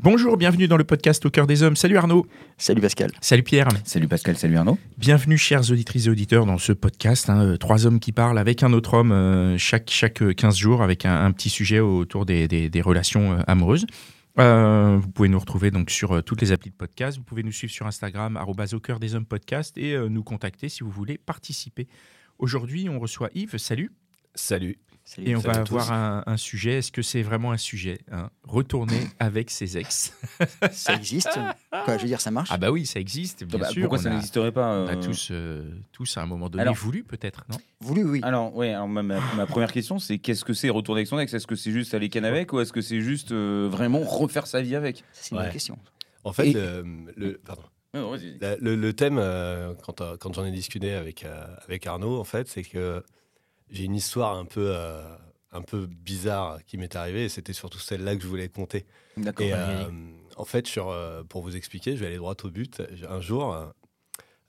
Bonjour, bienvenue dans le podcast Au cœur des hommes. Salut Arnaud. Salut Pascal. Salut Pierre. Salut Pascal, salut Arnaud. Bienvenue chères auditrices et auditeurs dans ce podcast. hein, euh, trois hommes qui parlent avec un autre homme euh, chaque, chaque euh, 15 jours avec un, un petit sujet autour des, des- des relations euh, amoureuses. Euh, vous pouvez nous retrouver donc sur euh, toutes les applis de podcast. Vous pouvez nous suivre sur Instagram, au cœur des hommes podcast et euh, nous contacter si vous voulez participer. Aujourd'hui, on reçoit Yves. Salut. Salut. Salut. Et on va avoir un, un sujet. Est-ce que c'est vraiment un sujet hein? Retourner avec ses ex. Ça existe? Quoi, je veux dire, ça marche? Ah bah oui, ça existe, bien Bah, sûr. pourquoi ça a- n'existerait pas On a euh, tous, euh, tous à un moment donné Alors- voulu, peut-être, non? Voulu, oui. Alors, ouais, alors ma, ma- ma première question, c'est qu'est-ce que c'est retourner avec son ex? Est-ce que c'est juste aller can avec ou est-ce que c'est juste euh, vraiment refaire sa vie avec? C'est une bonne question. En fait, Et- le, le- pardon. Non, vas-y. La- le, le thème, euh, quand, quand j'en ai discuté avec, euh, avec Arnaud, en fait, c'est que j'ai une histoire un peu, euh, un peu bizarre qui m'est arrivée et c'était surtout celle-là que je voulais conter. D'accord. Et euh, en fait, sur, euh, pour vous expliquer, je vais aller droit au but. Un jour,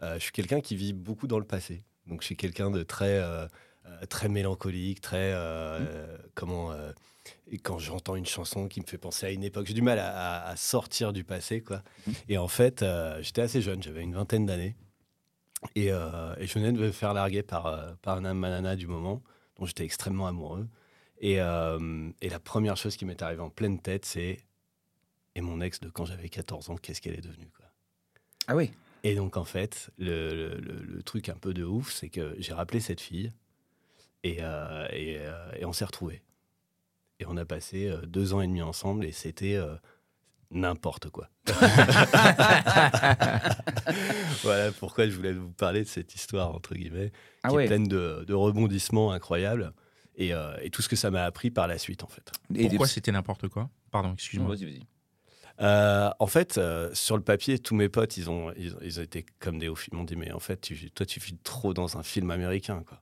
je suis quelqu'un qui vit beaucoup dans le passé. Donc, je suis quelqu'un de très, très mélancolique, très. euh, Comment. et quand j'entends une chanson qui me fait penser à une époque, j'ai du mal à, à- à sortir du passé, quoi. Et en fait, j'étais assez jeune, j'avais une vingtaine d'années. Et, euh, et je venais de me faire larguer par, euh, par un âme manana du moment, dont j'étais extrêmement amoureux. Et, euh, et la première chose qui m'est arrivée en pleine tête, c'est Et mon ex de quand j'avais 14 ans, qu'est-ce qu'elle est devenue quoi? Ah oui. Et donc, en fait, le, le- le- le truc un peu de ouf, c'est que j'ai rappelé cette fille et, euh, et, et on s'est retrouvés. Et on a passé deux ans et demi ensemble et c'était n'importe quoi. voilà pourquoi je voulais vous parler de cette histoire, entre guillemets, Ah qui est pleine de, de rebondissements incroyables et, euh, et tout ce que ça m'a appris par la suite, en fait. Et Pourquoi des- c'était n'importe quoi? Pardon, excuse-moi. Vas-y, vas-y. Euh, en fait, euh, sur le papier, tous mes potes, ils ont, ils, ils ont été comme des ouf. Ils m'ont dit, mais en fait, tu, toi, tu vis trop dans un film américain, quoi.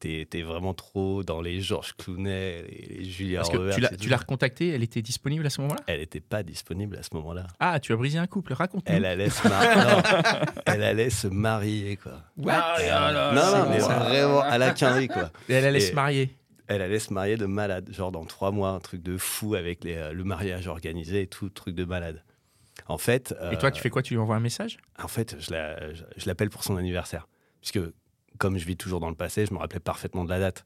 T'es es vraiment trop dans les George Clooney, les, les Julia Parce que tu l'as- recontactée, elle était disponible à ce moment-là? Elle n'était pas disponible à ce moment-là. Ah, tu as brisé un couple, raconte-nous. Elle allait se non, elle allait se marier, quoi. Ah, non, non, mais bon, vraiment à la quinrie, quoi. Et elle allait Et- se marier. Elle allait se marier de malade, genre dans trois mois, un truc de fou avec les, euh, le mariage organisé et tout, truc de malade. En fait. Et toi, euh, tu fais quoi? Tu lui envoies un message? En fait, je la- je- je l'appelle pour son anniversaire. Puisque, comme je vis toujours dans le passé, je me rappelais parfaitement de la date.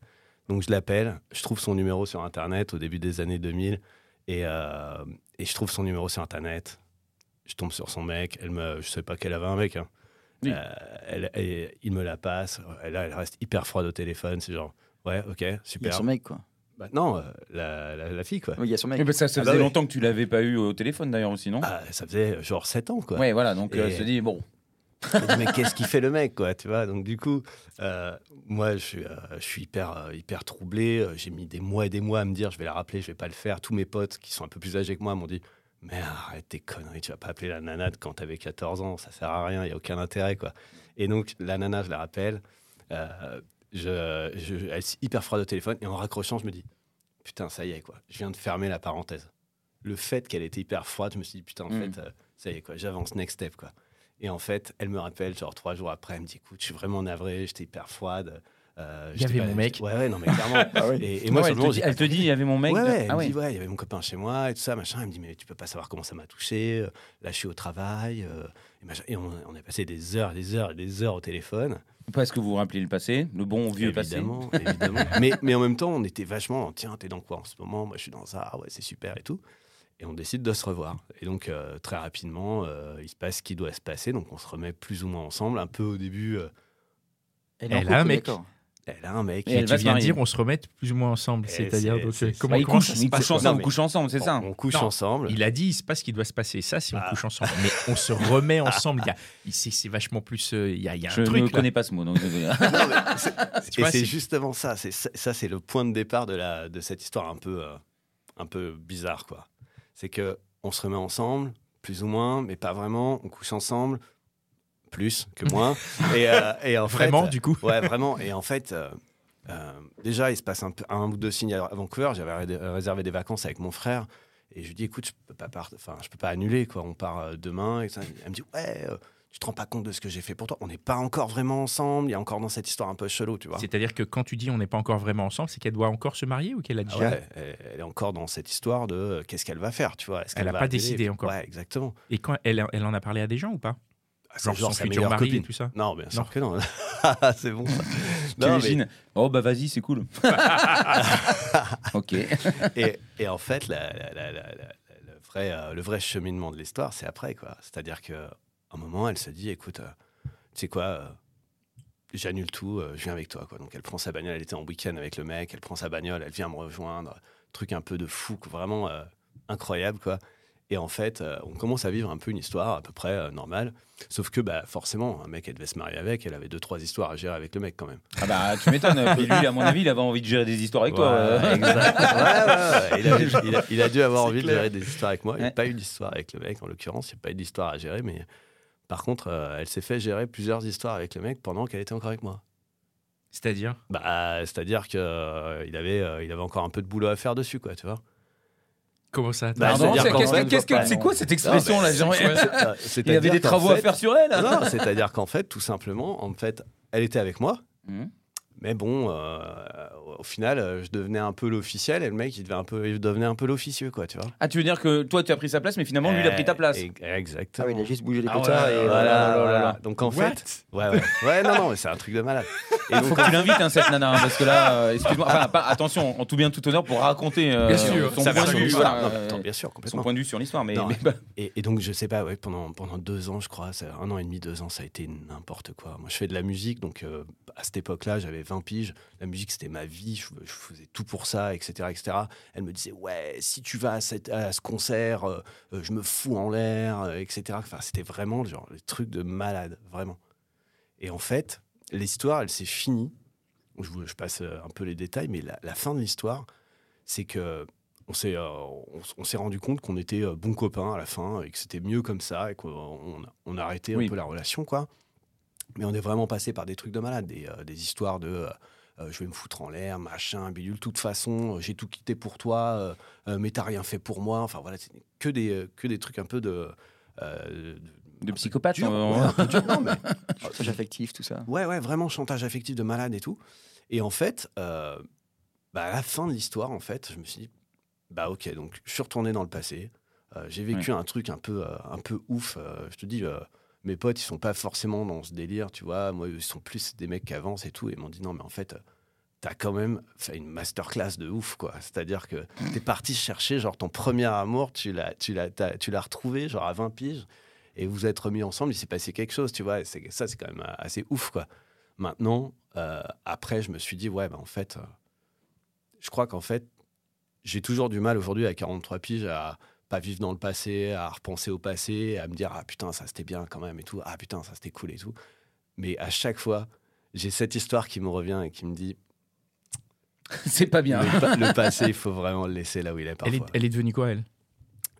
Donc, je l'appelle, je trouve son numéro sur Internet au début des années 2000. Et, euh, et je trouve son numéro sur Internet. Je tombe sur son mec. Elle me, je sais pas qu'elle avait un mec. hein. Oui. Euh, elle, elle- il me la passe. Elle, elle reste hyper froide au téléphone. C'est genre, ouais, ok, Il y a super. son mec, quoi. Bah, non, euh, la, la- la fille, quoi. Oui, il y a son mec. Mais bah, ça, ça Ah bah faisait oui. longtemps que tu l'avais pas eu au téléphone d'ailleurs aussi, non? Ah, ça faisait genre 7 ans, quoi. Ouais, voilà. Donc, euh, Et- elle se dit, bon, Mais qu'est-ce qu'il fait le mec, quoi, tu vois? Donc du coup, euh, moi, je suis, euh, je suis hyper, euh, hyper troublé. J'ai mis des mois et des mois à me dire, je vais la rappeler, je vais pas le faire. Tous mes potes qui sont un peu plus âgés que moi m'ont dit, mais arrête tes conneries, tu vas pas appeler la nana quand t'avais 14 ans, ça sert à rien, il y a aucun intérêt, quoi. Et donc la nana, je la rappelle. euh, je, je- elle est hyper froide au téléphone et en raccrochant, je me dis, putain, ça y est, quoi. Je viens de fermer la parenthèse. Le fait qu'elle était hyper froide, je me suis dit, putain, en Mm. fait, ça y est, quoi. J'avance next step, quoi. Et en fait, elle me rappelle, genre trois jours après, elle me dit écoute, je suis vraiment navré, j'étais hyper froide. euh, Il y avait pas- mon mec. Ouais, ouais, non, mais clairement. Ah oui. et, et moi, elle, te dit, elle te dit, il y avait mon mec. Ouais, de- ouais, elle ah me ouais. dit, ouais, il y avait mon copain chez moi et tout ça, machin. Elle me dit, mais tu peux pas savoir comment ça m'a touché. Là, je suis au travail. euh, et, on, on a passé des heures, des heures et des heures au téléphone. Parce que vous vous rappelez le passé, le bon vieux passé. évidemment, évidemment. mais, mais en même temps, on était vachement, tiens, t'es dans quoi en ce moment? Moi, je suis dans ça. Ah ouais, c'est super et tout. Et on décide de se revoir. Et donc, euh, très rapidement, euh, il se passe ce qui doit se passer. Donc, on se remet plus ou moins ensemble. Un peu au début, euh, Elle, a un mec. elle a un mec. Et Et tu viens de dire on se remette plus ou moins ensemble. C'est-à-dire, comment, Bah, se passe couchent quoi ensemble, Non, mais- couchent ensemble, c'est ça. On, on couche Non, ensemble. Il a dit, il se passe ce qui doit se passer. Ça, c'est on Ah. couche ensemble. Mais on se remet ensemble. Il y a- il- C'est c'est vachement plus. euh, Il y a, il y a un Je truc. ne là. connais pas ce mot. Donc, c'est- et justement ça. C'est ça, c'est le point de départ de la de cette histoire un peu un peu bizarre, quoi. C'est que on se remet ensemble, plus ou moins, mais pas vraiment. On couche ensemble, plus que moins. et, euh, et en Vraiment, fait, du coup Ouais, vraiment. Et en fait, euh, euh, déjà, il se passe un, un ou deux signes à Vancouver. J'avais ré- réservé des vacances avec mon frère. Et je lui dis, écoute, je peux pas, part- enfin, je peux pas annuler, quoi. On part euh, demain. Et ça. Elle me dit, ouais, euh, tu te rends pas compte de ce que j'ai fait pour toi. On n'est pas encore vraiment ensemble. Il y a encore dans cette histoire un peu chelou, tu vois. C'est-à-dire que quand tu dis on n'est pas encore vraiment ensemble, c'est qu'elle doit encore se marier ou qu'elle a Ah déjà. ouais, elle, est encore dans cette histoire de euh, qu'est-ce qu'elle va faire, tu vois? Est-ce Elle qu'elle a va pas décidé encore. Ouais, exactement. Et quand elle, elle en a parlé à des gens ou pas? Ah, c'est Genre son sa futur meilleure mari et tout ça Non, bien sûr Non. que non. C'est bon. Non, mais- T'imagines? Oh bah vas-y, c'est cool. ok. et, et en fait, la- la- la- la- la- le, vrai, euh, le vrai cheminement de l'histoire, c'est après. quoi. C'est-à-dire qu'à un moment, elle se dit écoute, euh, tu sais quoi, euh, j'annule tout, euh, je viens avec toi. Quoi. Donc elle prend sa bagnole, elle était en week-end avec le mec, elle prend sa bagnole, elle vient me rejoindre. Truc un peu de fou, quoi, vraiment euh, incroyable. quoi. Et en fait, euh, on commence à vivre un peu une histoire à peu près normale. Sauf que bah, forcément, un mec, elle devait se marier avec, elle avait deux, trois histoires à gérer avec le mec quand même. Ah bah tu m'étonnes. Lui, à mon avis, il avait envie de gérer des histoires avec toi. Ouais, exact. Ouais, ouais, ouais. Il, a, il a- il a dû avoir envie de gérer des histoires avec moi. Il n'y a pas eu d'histoire avec le mec, en l'occurrence. Il n'y a pas eu d'histoire à gérer. Mais par contre, euh, elle s'est fait gérer plusieurs histoires avec le mec pendant qu'elle était encore avec moi. C'est-à-dire? Bah, C'est-à-dire qu'il il avait, euh, il avait encore un peu de boulot à faire dessus, quoi, tu vois. Comment ça? Bah, Pardon, c'est-à-dire c'est- qu'en qu'est-ce fait, que- qu'est-ce que- bah, c'est quoi cette expression Non, là genre, Il avait C'est-à-dire des qu'en travaux à fait- faire sur elle. Non, c'est-à-dire qu'en fait, tout simplement, en fait, elle était avec moi. Mhm. Mais bon, euh, au final, euh, je devenais un peu l'officiel et le mec, il, devait un peu, il devenait un peu l'officieux, quoi, tu vois. Ah, tu veux dire que toi, tu as pris sa place, mais finalement, lui, il a pris ta place. Eh, Ah Exactement. oui, il a juste bougé les Ah ouais, et Voilà, là, là, voilà. là. Donc en What? fait, ouais, ouais, ouais, non, non, mais c'est un truc de malade. Et Il faut que tu l'invites, hein, cette nana, hein, parce que là, euh, excuse-moi, enfin, pas- attention, en tout bien, tout honneur, pour raconter euh, Bien sûr, son point de sur vue, l'histoire. voilà, Non, mais euh, attends, bien sûr, son complètement. point de vue sur l'histoire, mais, Non, mais bah, Et, et donc, je sais pas, ouais, pendant, pendant deux ans, je crois, un an et demi, deux ans, ça a été n'importe quoi. Moi, je fais de la musique, donc euh, à cette époque-là, j'avais 20 piges. La musique, c'était ma vie, je, je faisais tout pour ça, etc., etc. Elle me disait, ouais, si tu vas à, cette- à ce concert, euh, euh, je me fous en l'air, euh, etc. Enfin, c'était vraiment genre les trucs de malade, vraiment. Et en fait, l'histoire, elle s'est finie. Je, vous- je passe euh, un peu les détails, mais la, la fin de l'histoire, c'est que on s'est euh, on, s- on s'est rendu compte qu'on était euh, bons copains à la fin et que c'était mieux comme ça et qu'on on a, arrêté Oui. un peu la relation, quoi. Mais on est vraiment passé par des trucs de malade, des, euh, des histoires de euh, je vais me foutre en l'air, machin, bidule. De toute façon, j'ai tout quitté pour toi, mais t'as rien fait pour moi. Enfin voilà, c'est que des, que des trucs un peu de. De psychopathe. dur, euh, ouais, un dur, non, mais chantage affectif, tout ça. Ouais, ouais, vraiment chantage affectif de malade et tout. Et en fait, euh, bah, à la fin de l'histoire, en fait, je me suis dit, bah ok, donc je suis retourné dans le passé. Euh, j'ai vécu un truc un peu, euh, un peu ouf. euh, je te dis, euh, mes potes, ils sont pas forcément dans ce délire, tu vois. Moi, ils sont plus des mecs qui avancent et tout. Et ils m'ont dit, non, mais en fait, t'as quand même fait une masterclass de ouf, quoi. C'est-à-dire que t'es parti chercher, genre, ton premier amour, tu l'as, tu l'as, t'as- tu l'as retrouvé, genre, à 20 piges. Et vous êtes remis ensemble, il s'est passé quelque chose, tu vois. C'est- ça, c'est quand même assez ouf, quoi. Maintenant, euh, après, je me suis dit, ouais, bah, en fait, euh, je crois qu'en fait, j'ai toujours du mal aujourd'hui à 43 piges à pas vivre dans le passé, à repenser au passé, à me dire, ah putain, ça c'était bien quand même et tout, ah putain, ça c'était cool et tout. Mais à chaque fois, j'ai cette histoire qui me revient et qui me dit, C'est pas bien. le, pa- le passé, il faut vraiment le laisser là où il est elle parfois. est, elle est devenue quoi, elle?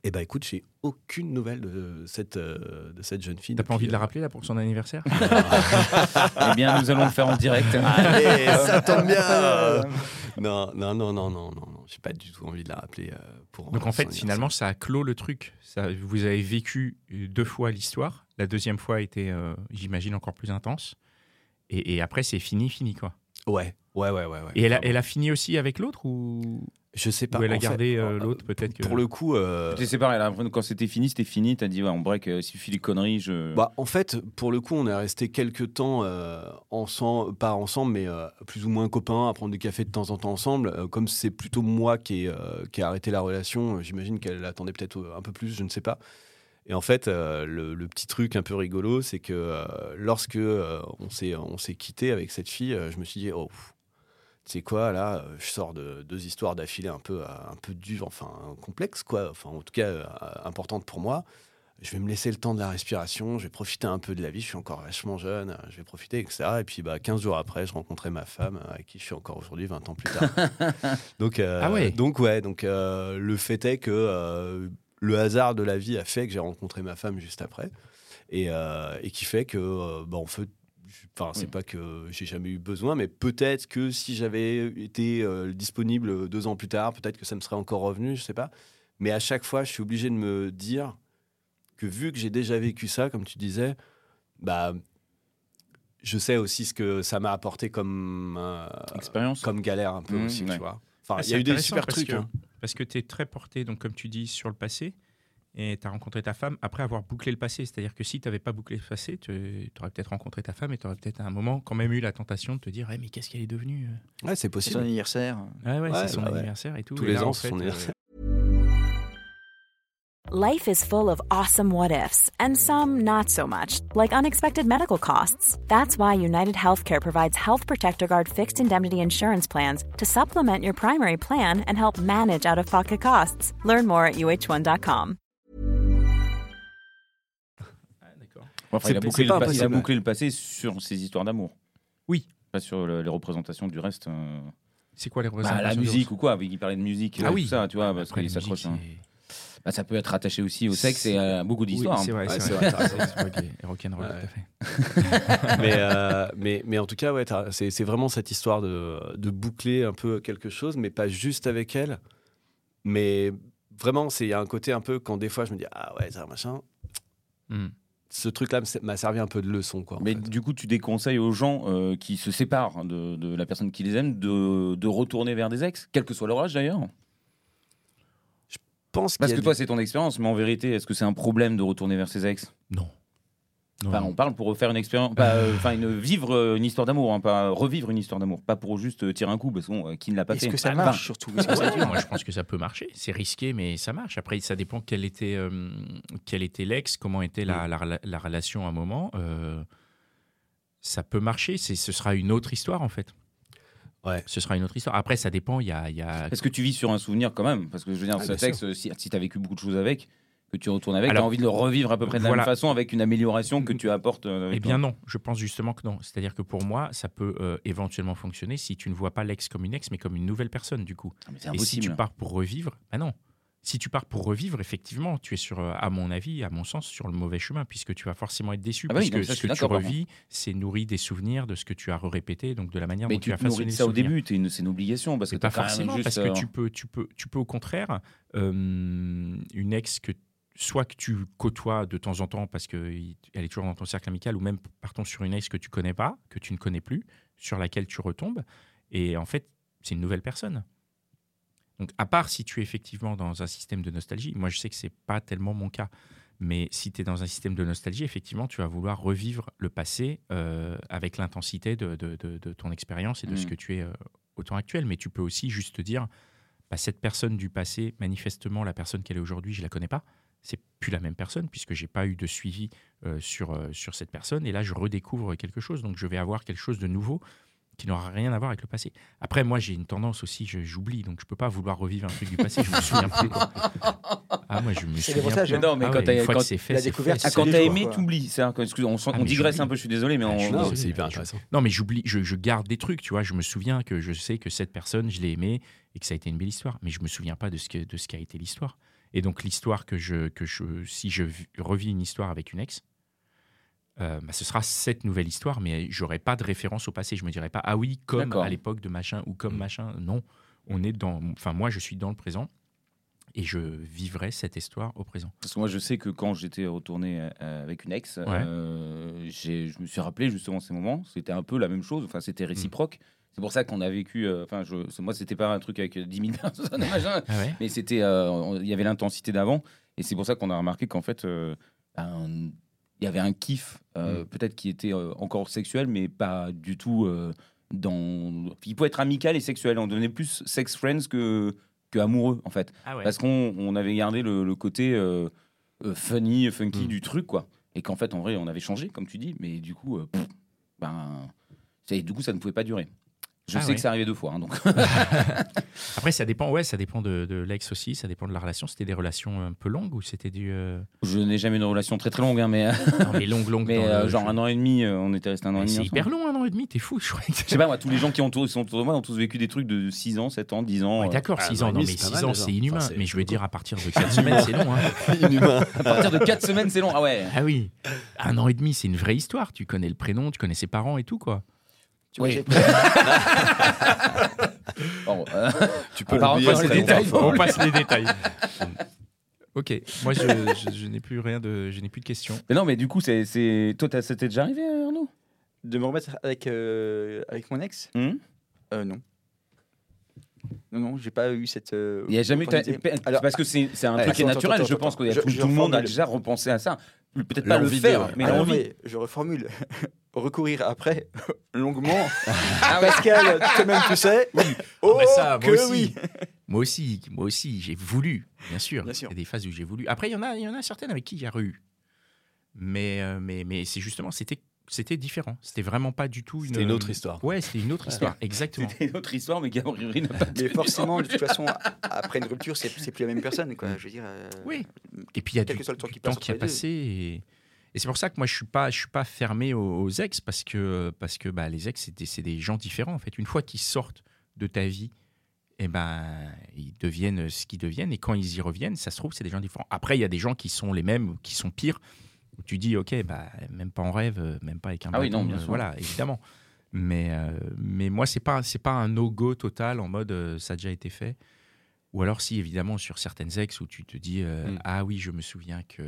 Et bah écoute, j'ai aucune nouvelle de cette, euh, de cette jeune fille. T'as pas envie de la euh, rappeler là pour son anniversaire eh bien, nous allons le faire en direct. Allez, ça tombe bien Non, non, non, non, non, non, non. J'ai pas du tout envie de la rappeler euh, pour. Donc en fait, finalement, ça a clos le truc. Ça, vous avez vécu deux fois l'histoire. La deuxième fois était, euh, j'imagine, encore plus intense. Et, et après, c'est fini, fini quoi. Ouais, ouais, ouais, ouais. ouais. Et elle a, elle a fini aussi avec l'autre ou, Je sais pas. ou elle a gardé euh, l'autre peut-être que... Pour le coup, euh, Tu sais, c'est pareil, là, quand c'était fini, c'était fini. T'as dit, ouais, on break, euh, suffit les conneries. Je... bah, en fait, pour le coup, on est resté quelques temps euh, ensemble, pas ensemble, mais euh, plus ou moins copains, à prendre des cafés de temps en temps ensemble. Euh, comme c'est plutôt moi qui ai, euh, qui ai arrêté la relation, j'imagine qu'elle attendait peut-être un peu plus, je ne sais pas. Et en fait, euh, le, le petit truc un peu rigolo, c'est que euh, lorsque euh, on s'est on s'est quitté avec cette fille, euh, je me suis dit, oh, pff, tu sais quoi, là, euh, je sors de deux histoires d'affilée un peu, euh, un peu dures, enfin complexes, quoi, enfin en tout cas euh, importantes pour moi. je vais me laisser le temps de la respiration, je vais profiter un peu de la vie, je suis encore vachement jeune, je vais profiter, etc. Et puis bah, 15 jours après, je rencontrais ma femme, avec qui je suis encore aujourd'hui, 20 ans plus tard. donc, euh, Ah ouais. donc, ouais, donc euh, le fait est que euh, le hasard de la vie a fait que j'ai rencontré ma femme juste après. Et, et qui fait que, bah, en fait, Enfin, c'est Oui. pas que j'ai jamais eu besoin, mais peut-être que si j'avais été euh, disponible deux ans plus tard, peut-être que ça me serait encore revenu, je sais pas. Mais à chaque fois, je suis obligé de me dire que vu que j'ai déjà vécu ça, comme tu disais, bah, je sais aussi ce que ça m'a apporté comme, euh, Expérience. comme galère un peu Mmh, aussi, ouais. tu vois. Enfin, Ah, il y a eu des super parce trucs. que- hein. Parce que tu es très porté, donc comme tu dis, sur le passé. Et tu as rencontré ta femme après avoir bouclé le passé. C'est-à-dire que si tu n'avais pas bouclé le passé, tu aurais peut-être rencontré ta femme et tu aurais peut-être à un moment quand même eu la tentation de te dire Eh, Mais qu'est-ce qu'elle est devenue Ouais, c'est C'est son possible. anniversaire. Ah ouais, Ouais, c'est son bah ouais. anniversaire et tout. Tous Et les là, ans, en c'est son fait, euh, anniversaire. Life is full of awesome what ifs, and some not so much, like unexpected medical costs. That's why United Healthcare provides Health Protector Guard fixed indemnity insurance plans to supplement your primary plan and help manage out of pocket costs. Learn more at uh1.com. Enfin, il, a bouclé le, pa- il a impossible. bouclé le passé sur ses histoires d'amour. Oui. Pas sur le- les représentations du reste. euh. C'est quoi les Bah, représentations la musique ou quoi, il parlait de musique, Ah euh, oui. tout ça, tu vois, parce Après, qu'il s'accroche. hein. Bah, ça peut être attaché aussi au sexe et à beaucoup d'histoires. Oui, c'est vrai, Ouais, c'est vrai. vrai, t'as raison. C'est rock et rock'n'roll, Ouais. tout à fait. mais, euh, mais, mais en tout cas, ouais, t'as- c'est c'est vraiment cette histoire de, de boucler un peu quelque chose, mais pas juste avec elle. Mais vraiment, c'est- il y a un côté un peu quand des fois je me dis Ah ouais, ça machin. Hmm. Ce truc-là m'a servi un peu de leçon. Quoi, Mais fait. du coup, tu déconseilles aux gens euh, qui se séparent de, de la personne qui les aime de, de retourner vers des ex, quel que soit leur âge d'ailleurs? Je pense Parce que toi, c'est ton expérience, mais en vérité, est-ce que c'est un problème de retourner vers ses ex? Non. Enfin, on parle pour refaire une expérience, pas, euh, enfin, une, vivre euh, une histoire d'amour, hein, pas revivre une histoire d'amour, pas pour juste euh, tirer un coup, parce euh, qui ne l'a pas Est-ce fait que ça Enfin, marche surtout Est-ce que ça dure moi, je pense que ça peut marcher. C'est risqué, mais ça marche. Après, ça dépend quel était, euh, quel était l'ex, comment était la, la, rela- la relation à un moment. Euh, ça peut marcher. C'est, ce sera une autre histoire, en fait. Ouais. Ce sera une autre histoire. Après, ça dépend. Il y a, y a- Est-ce que tu vis sur un souvenir quand même Parce que je veux dire, Ah, ce texte, si, si tu as vécu beaucoup de choses avec, que tu retournes avec, tu as envie de le revivre à peu près de la voilà. même façon avec une amélioration que tu apportes. euh, Eh bien non, je pense justement que non. C'est-à-dire que pour moi, ça peut euh, éventuellement fonctionner si tu ne vois pas l'ex comme une ex, mais comme une nouvelle personne, du coup. Ah, mais Et si tu pars pour revivre, bah non. Si tu pars pour revivre, effectivement, tu es sur, euh, à mon avis, à mon sens, sur le mauvais chemin, puisque tu vas forcément être déçu, Ah bah oui, ça, je ce que tu revis, c'est nourri des souvenirs de ce que tu as répété, donc de la manière mais dont tu, tu as façonné ça au début, une- c'est une obligation parce que pas forcément, juste, parce que tu peux, tu peux, tu peux au contraire, euh, une ex que soit que tu côtoies de temps en temps parce qu'elle est toujours dans ton cercle amical, ou même partons sur une ex que tu connais pas, que tu ne connais plus, sur laquelle tu retombes, et en fait, c'est une nouvelle personne. Donc, à part si tu es effectivement dans un système de nostalgie, moi je sais que c'est pas tellement mon cas, mais si tu es dans un système de nostalgie, effectivement, tu vas vouloir revivre le passé euh, avec l'intensité de, de- de- de ton expérience et de ce Mm. que tu es euh, au temps actuel. Mais tu peux aussi juste te dire, bah, cette personne du passé, manifestement, la personne qu'elle est aujourd'hui, je la connais pas. Plus la même personne puisque j'ai pas eu de suivi euh, sur, euh, sur cette personne. Et là, je redécouvre quelque chose. Donc, je vais avoir quelque chose de nouveau qui n'aura rien à voir avec le passé. Après, moi, j'ai une tendance aussi, je- j'oublie, donc je peux pas vouloir revivre un truc du passé. Je me souviens plus. quoi. Ah, moi, je me C'est souviens. plus. hein. Non, mais Ah quand ouais, quand c'est fait, la c'est découverte, fait. Ah, quand t'as aimé, t'oublies. C'est un- excuse- on, Ah, on digresse un peu, je suis désolé, mais on. Ah, c'est hyper intéressant. Non, mais j'oublie, je, je garde des trucs, tu vois. Je me souviens que je sais que cette personne, je l'ai aimée et que ça a été une belle histoire, mais je me souviens pas de ce que de ce qu'a été l'histoire. Et donc l'histoire que je que je si je vis- revis une histoire avec une ex, euh, bah, ce sera cette nouvelle histoire, mais j'aurai pas de référence au passé. Je me dirai pas ah oui comme à l'époque de machin ou comme Mm. machin. Non, on est dans. Enfin moi je suis dans le présent et je vivrai cette histoire au présent. Parce que moi, je sais que quand j'étais retourné euh, avec une ex, euh, j'ai- je me suis rappelé justement ces moments. C'était un peu la même chose. Enfin, c'était réciproque. C'est pour ça qu'on a vécu. euh, Enfin, je, c'est- moi, c'était pas un truc avec euh, 10 000 personnes, Ah ouais. mais c'était. euh, Il y avait l'intensité d'avant. Et c'est pour ça qu'on a remarqué qu'en fait, euh, ben, il y avait un kiff, euh, Mm. peut-être qui était euh, encore sexuel, mais pas du tout euh, dans. Il peut être amical et sexuel. On devenait plus sex friends que, que amoureux, en fait. Ah ouais. Parce qu'on on avait gardé le, le côté euh, euh, funny, funky Mm. du truc, quoi. Et qu'en fait, en vrai, on avait changé, comme tu dis, mais du coup, euh, pff, ben, du coup, ça ne pouvait pas durer. Je Ah sais ouais. que c'est arrivé deux fois. hein, donc. Après, ça dépend, ouais, ça dépend de, de l'ex aussi, ça dépend de la relation. C'était des relations un peu longues ou c'était du. euh, Je n'ai jamais eu une relation très très longue, hein, mais, Non, mais longue, longue. mais dans euh, genre un an et demi, euh, on était resté un an et demi. C'est hyper long, un an et demi, t'es fou, je croyais que Je sais pas, moi, tous les gens qui autour, sont autour de moi ont tous vécu des trucs de 6 ans, 7 ans, 10 ans. Ouais, euh, D'accord, Ah, 6 un an ans, non, mais c'est pas 6 mal, ans, c'est inhumain. Enfin, mais je veux dire, à partir de 4 semaines, c'est long. Hein. Inhumain. à partir de 4 semaines, c'est long. Ah ouais. Ah oui, un an et demi, c'est une vraie histoire. Tu connais le prénom, tu connais ses parents et tout, quoi. Tu vois, Oui. j'ai- Bon, euh, Tu On dans les détails. On passe les détails. Ok, moi je, je- je n'ai plus rien de, je n'ai plus de questions. mais non, mais du coup, c'est, c'est... toi, t'as- c'était déjà arrivé, Arnaud? De me remettre avec, euh, avec mon ex? Hum euh, Non. Non, non, j'ai pas eu cette. euh, Il y a jamais eu. parce que c'est, c'est un Ouais, truc qui est naturel. attends, je attends, pense que tout, Je- tout je le monde a déjà repensé à ça. Peut-être pas le faire, mais Ah l'envie. mais je reformule. Recourir après, longuement. Pascal, toi-même tu sais. Oh, bah ça, moi que aussi. oui. Moi aussi, moi aussi, j'ai voulu, bien sûr. Il y a des phases où j'ai voulu. Après, il y en a, il y en a certaines avec qui il y a eu. Mais, euh, mais, mais c'est justement, c'était, c'était différent. C'était vraiment pas du tout une. C'était une autre histoire. Ouais, c'était une autre histoire, exactement. C'était une autre histoire, mais Gabriel Rivry n'a pas Mais forcément, en de toute façon, après une rupture, c'est c'est plus la même personne. Quoi. Je veux dire. euh, Oui. Et puis il y a du, temps du qui temps passe qui a passé. Et, et c'est pour ça que moi, je suis pas, je suis pas fermé aux, aux ex parce que, parce que bah, les ex, c'est des, gens différents. En fait, une fois qu'ils sortent de ta vie, eh ben, ils deviennent ce qu'ils deviennent. Et quand ils y reviennent, ça se trouve, c'est des gens différents. Après, il y a des gens qui sont les mêmes, ou qui sont pires. Où tu dis, ok, bah, même pas en rêve, même pas avec un Ah oui, non, bien euh, sûr. Voilà, évidemment. Mais, euh, mais moi, c'est pas, c'est pas un no-go total en mode euh, ça a déjà été fait. Ou alors, si évidemment, sur certaines ex où tu te dis, euh, Mm. ah oui, je me souviens que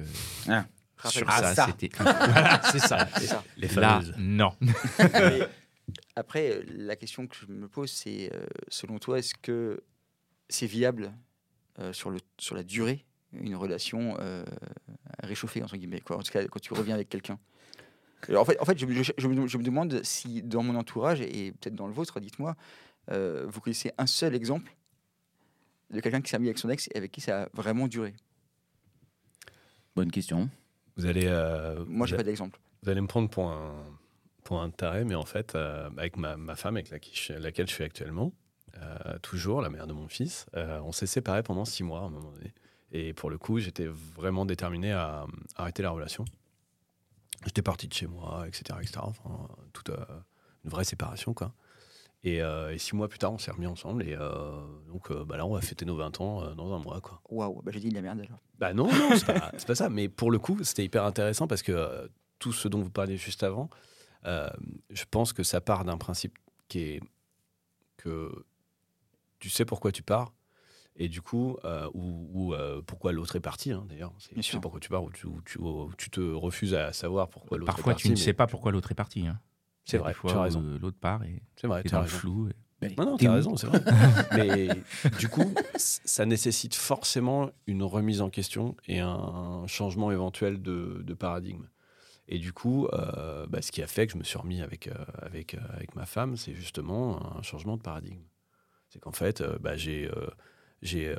Ah. Sur Rappelle- ça, ça. c'était. voilà, c'est ça. C'est ça. Les Là, fameuses. non. Mais après, euh, la question que je me pose, c'est euh, selon toi, est-ce que c'est viable euh, sur, le, sur la durée une relation euh, réchauffée entre guillemets quoi. En tout cas, quand tu reviens avec quelqu'un? En fait, en fait je, me- je- je me, je me demande si dans mon entourage et peut-être dans le vôtre, dites-moi, euh, vous connaissez un seul exemple de quelqu'un qui s'est mis avec son ex et avec qui ça a vraiment duré? Bonne question. Vous allez, euh, Moi, j'ai pas d'exemple. vous allez me prendre pour un, pour un taré, mais en fait, euh, avec ma, ma femme avec laquelle je, laquelle je suis actuellement, euh, toujours la mère de mon fils, on s'est séparés pendant six mois à un moment donné. Et pour le coup, j'étais vraiment déterminé à, à arrêter la relation. J'étais parti de chez moi, etc. etc. Enfin, toute une vraie séparation, quoi. Et, euh, et six mois plus tard, on s'est remis ensemble. Et euh, donc euh, bah là, on va fêter nos 20 ans euh, dans un mois, quoi. Waouh, bah, j'ai dit de la merde alors. Bah non, non, c'est pas, ça. Mais pour le coup, c'était hyper intéressant parce que euh, tout ce dont vous parliez juste avant, euh, je pense que ça part d'un principe qui est que tu sais pourquoi tu pars et du coup, euh, ou, ou, euh, pourquoi l'autre est parti, hein, d'ailleurs. Tu sais pourquoi tu pars ou tu, ou tu- ou tu te refuses à savoir pourquoi l'autre est Parfois, parti. tu ne sais pas pourquoi l'autre est parti. hein. C'est vrai, tu as raison. euh, L'autre part et C'est vrai, tu as raison. flou. et- Non, non, t'as où raison, c'est vrai. Mais du coup, ça nécessite forcément une remise en question et un changement éventuel de, de paradigme. Et du coup, euh, bah, ce qui a fait que je me suis remis avec, euh, avec, euh, avec ma femme, c'est justement un changement de paradigme. C'est qu'en fait, euh, bah, j'ai euh, j'ai,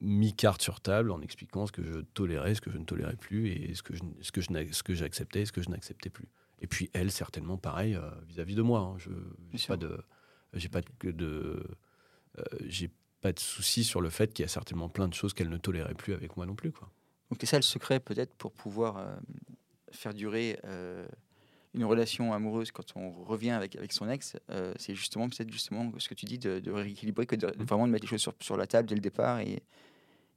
mis carte sur table en expliquant ce que je tolérais, ce que je ne tolérais plus, et ce que je- ce que je ce que j'acceptais et ce que je n'acceptais plus. Et puis elle, certainement pareil euh, vis-à-vis de moi. hein. Je n'ai pas de j'ai pas de, de euh, j'ai pas de souci sur le fait qu'il y a certainement plein de choses qu'elle ne tolérait plus avec moi non plus quoi. Donc c'est ça le secret peut-être pour pouvoir euh, faire durer euh, une relation amoureuse quand on revient avec, avec son ex, euh, c'est justement peut-être justement ce que tu dis de, de rééquilibrer, que de, de vraiment de mettre les choses sur, sur la table dès le départ et,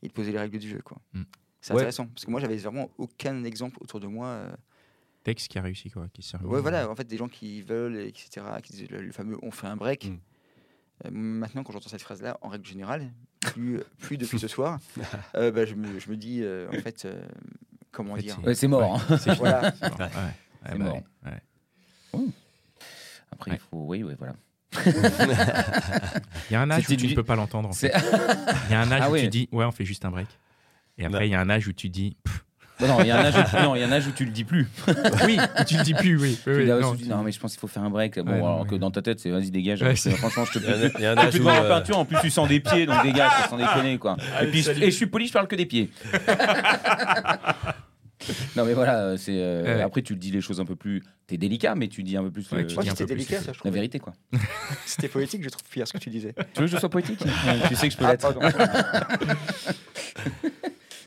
et de poser les règles du jeu. quoi. Mm. C'est Ouais. intéressant parce que moi j'avais vraiment aucun exemple autour de moi. Euh, Tex qui a réussi, quoi. Qui ouais, voilà, en fait des gens qui veulent, etc., qui disent le, le fameux on fait un break. Mm. Euh, maintenant, quand j'entends cette phrase-là, en règle générale, plus, plus depuis ce soir, euh, bah, je, me, je me dis, euh, en fait, euh, comment En fait, dire c'est- Ouais, mort. hein. C'est Voilà. mort. Ouais. Bah. Après, il faut. Oui, oui, voilà. Il y a un âge où tu ne peux pas l'entendre. En fait. C'est- Il y a un âge Ah où tu dis, ouais, on fait juste un break. Et après, il y a un âge où tu dis, pff, Bah non, il y a un âge où, non, il y a où tu le dis plus. oui, tu le dis plus, oui. oui, oui, dis, ah ouais, non, tu dis, non, mais je pense qu'il faut faire un break. Bon, Ouais, alors ouais. que dans ta tête, c'est vas-y, dégage. Ouais, franchement, je te Il y a plus. il y a te où, voir en euh, peinture, en plus tu sens des pieds, donc dégage, sans déconner quoi. Ah et puis je, et je suis poli, je parle que des pieds. non, mais voilà, c'est. euh, Après, tu dis les choses un peu plus. T'es délicat, mais tu dis un peu plus. Ouais, le- un c'était plus délicat, ça, je la trouve. vérité, quoi. C'était poétique, je trouve, Pierre, ce que tu disais. Tu veux que je sois poétique? Tu sais que je peux Ah, l'être.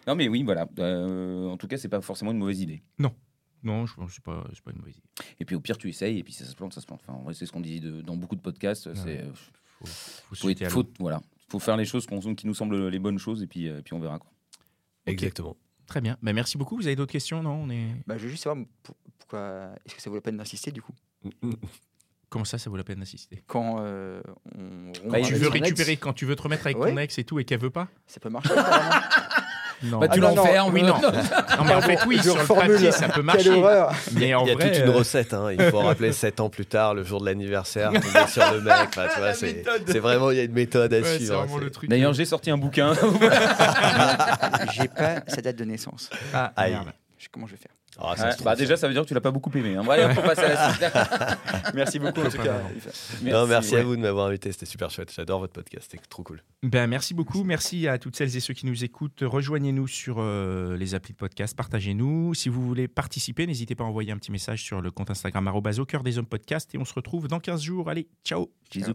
Non, mais oui, voilà. Euh, en tout cas, c'est pas forcément une mauvaise idée. Non, je pense que c'est pas, c'est pas une mauvaise idée. Et puis au pire, tu essayes, et puis ça se plante, ça se plante. Enfin, en vrai, c'est ce qu'on disait de- dans beaucoup de podcasts. C'est. euh, Faut, faut faut, sauter être- à faut- l'eau. voilà. faut faire les choses qu'on- qui nous semblent les bonnes choses, et puis, euh, puis on verra. Quoi. Exactement. Très bien. Ben, merci beaucoup. Vous avez d'autres questions? Non on est... Bah, je veux juste savoir pour- pourquoi. Est-ce que ça vaut la peine d'insister, du coup? Comment ça, ça vaut la peine d'assister Quand euh, on. Bah, Tu veux ex, récupérer quand tu veux te remettre avec ton Ouais. ex et tout et qu'elle veut pas Ça peut marcher. Non. Bah, tu Ah, l'enfermes. oui, non. Non, mais en fait, oui, sur le papier, ça peut Quelle marcher. horreur Mais en Il y a vrai, toute une euh, recette. hein. Il faut rappeler 7 ans plus tard, le jour de l'anniversaire, tomber sur le mec. Enfin, tu vois, c'est c'est vraiment, il y a une méthode à ouais, suivre. hein. vraiment C'est- le truc. D'ailleurs, j'ai sorti un bouquin. J'ai pas sa date de naissance. Ah, Aïe. Comment je vais faire Ah, ça Ouais, bah, déjà, ça veut dire que tu l'as pas beaucoup aimé. Hein. Bon, allez, on passe à la suite. Merci beaucoup, en tout cas. Non, merci ouais. à vous de m'avoir invité. C'était super chouette. J'adore votre podcast. C'était trop cool. Ben, merci beaucoup. Merci à toutes celles et ceux qui nous écoutent. Rejoignez-nous sur euh, les applis de podcast. Partagez-nous. Si vous voulez participer, n'hésitez pas à envoyer un petit message sur le compte Instagram au cœur des hommes podcast. Et on se retrouve dans 15 jours. Allez, ciao. Bisous.